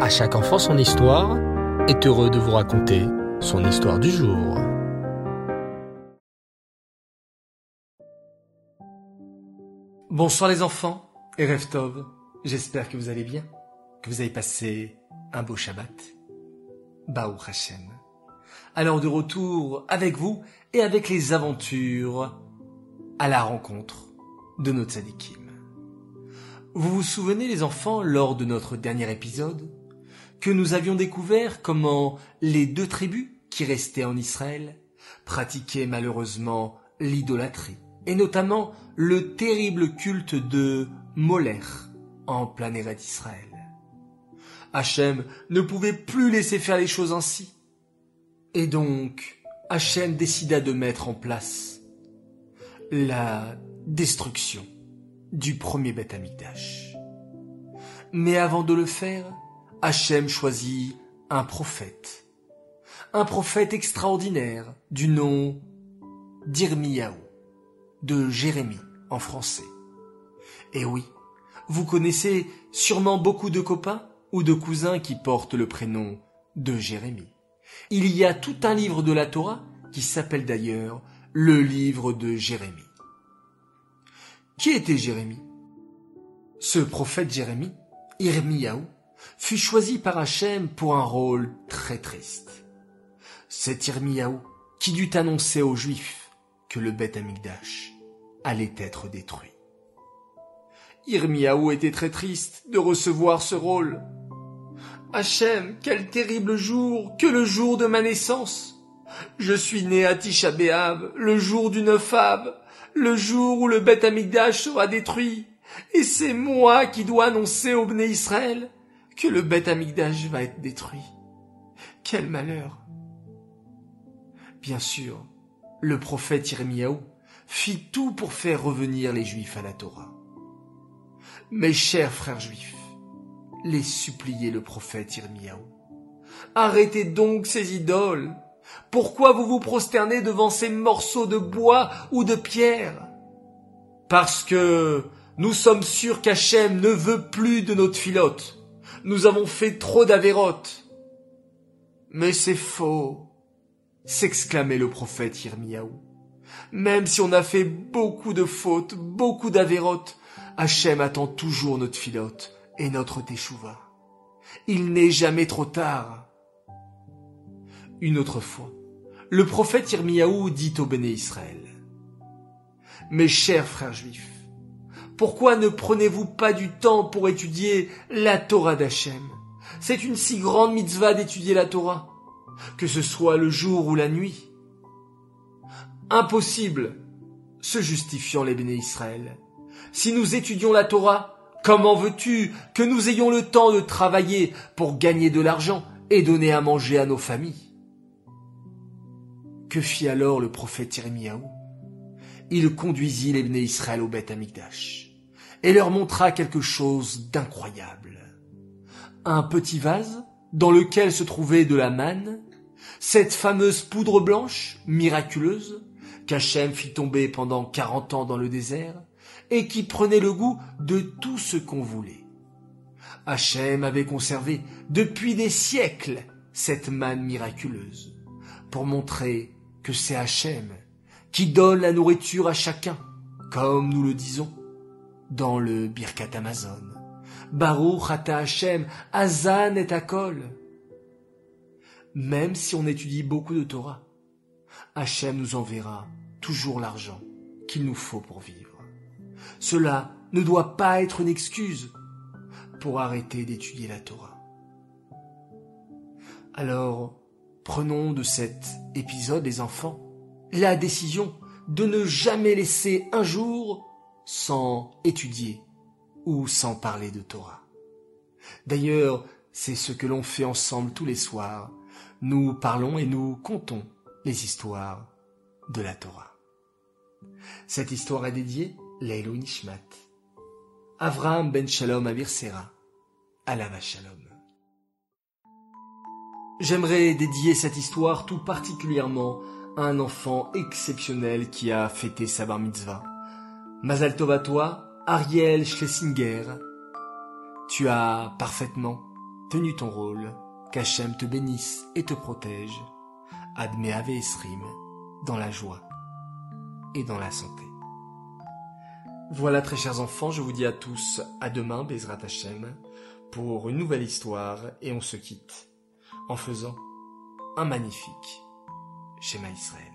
À chaque enfant son histoire est heureux de vous raconter son histoire du jour. Bonsoir les enfants et Reftov, j'espère que vous allez bien, que vous avez passé un beau Shabbat. Baou Hashem. Alors de retour avec vous et avec les aventures à la rencontre de notre tzadikim. Vous vous souvenez les enfants lors de notre dernier épisode que nous avions découvert comment les deux tribus qui restaient en Israël pratiquaient malheureusement l'idolâtrie, et notamment le terrible culte de Moller en plein Éret d'Israël. Hachem ne pouvait plus laisser faire les choses ainsi. Et donc, Hachem décida de mettre en place la destruction du premier Beth Amikdash. Mais avant de le faire, Hachem choisit un prophète. Un prophète extraordinaire du nom d'Irmiyahu, de Jérémie en français. Et oui, vous connaissez sûrement beaucoup de copains ou de cousins qui portent le prénom de Jérémie. Il y a tout un livre de la Torah qui s'appelle d'ailleurs le livre de Jérémie. Qui était Jérémie? Ce prophète Jérémie, Irmiyahu, fut choisi par Hachem pour un rôle très triste. C'est Irmiyahu qui dut annoncer aux Juifs que le Beth Amikdash allait être détruit. Irmiyahu était très triste de recevoir ce rôle. Hachem, quel terrible jour que le jour de ma naissance. Je suis né à Tisha B'Av, le jour du 9 Av, le jour où le Beth Amikdash sera détruit. Et c'est moi qui dois annoncer au Bnei Israël que le Beth Amikdash va être détruit. Quel malheur. Bien sûr, le prophète Irmiaou fit tout pour faire revenir les Juifs à la Torah. Mes chers frères juifs, les suppliait le prophète Irmiaou. Arrêtez donc ces idoles. Pourquoi vous vous prosternez devant ces morceaux de bois ou de pierre? Parce que nous sommes sûrs qu'Hachem ne veut plus de notre filote. Nous avons fait trop d'avérotes. Mais c'est faux, s'exclamait le prophète Irmiaou. Même si on a fait beaucoup de fautes, beaucoup d'avérotes, Hachem attend toujours notre filote et notre teshuva. Il n'est jamais trop tard. Une autre fois, le prophète Irmiaou dit au béné Israël, Mes chers frères juifs, pourquoi ne prenez-vous pas du temps pour étudier la Torah d'Hachem? C'est une si grande mitzvah d'étudier la Torah, que ce soit le jour ou la nuit. Impossible, se justifiant les béné Israël. Si nous étudions la Torah, comment veux-tu que nous ayons le temps de travailler pour gagner de l'argent et donner à manger à nos familles? Que fit alors le prophète Irmiaou Il conduisit les béné Israël au Beth Amikdash et leur montra quelque chose d'incroyable. Un petit vase dans lequel se trouvait de la manne, cette fameuse poudre blanche, miraculeuse, qu'Hachem fit tomber pendant quarante ans dans le désert, et qui prenait le goût de tout ce qu'on voulait. Hachem avait conservé depuis des siècles cette manne miraculeuse, pour montrer que c'est Hachem qui donne la nourriture à chacun, comme nous le disons dans le Birkat Amazon. Baruch ata Hashem, Azan et Akol. Même si on étudie beaucoup de Torah, Hachem nous enverra toujours l'argent qu'il nous faut pour vivre. Cela ne doit pas être une excuse pour arrêter d'étudier la Torah. Alors, prenons de cet épisode, les enfants, la décision de ne jamais laisser un jour sans étudier ou sans parler de Torah. D'ailleurs, c'est ce que l'on fait ensemble tous les soirs. Nous parlons et nous contons les histoires de la Torah. Cette histoire est dédiée Leilou Nishmat, Avraham ben Shalom Avirsera, Alava Shalom. J'aimerais dédier cette histoire tout particulièrement à un enfant exceptionnel qui a fêté sa bar mitzvah. Mazal Tov à toi, Ariel Schlesinger. Tu as parfaitement tenu ton rôle, qu'Hachem te bénisse et te protège. Admet Ave Esrim, dans la joie et dans la santé. Voilà très chers enfants, je vous dis à tous à demain, Bezrat Hachem, pour une nouvelle histoire et on se quitte en faisant un magnifique schéma Israël.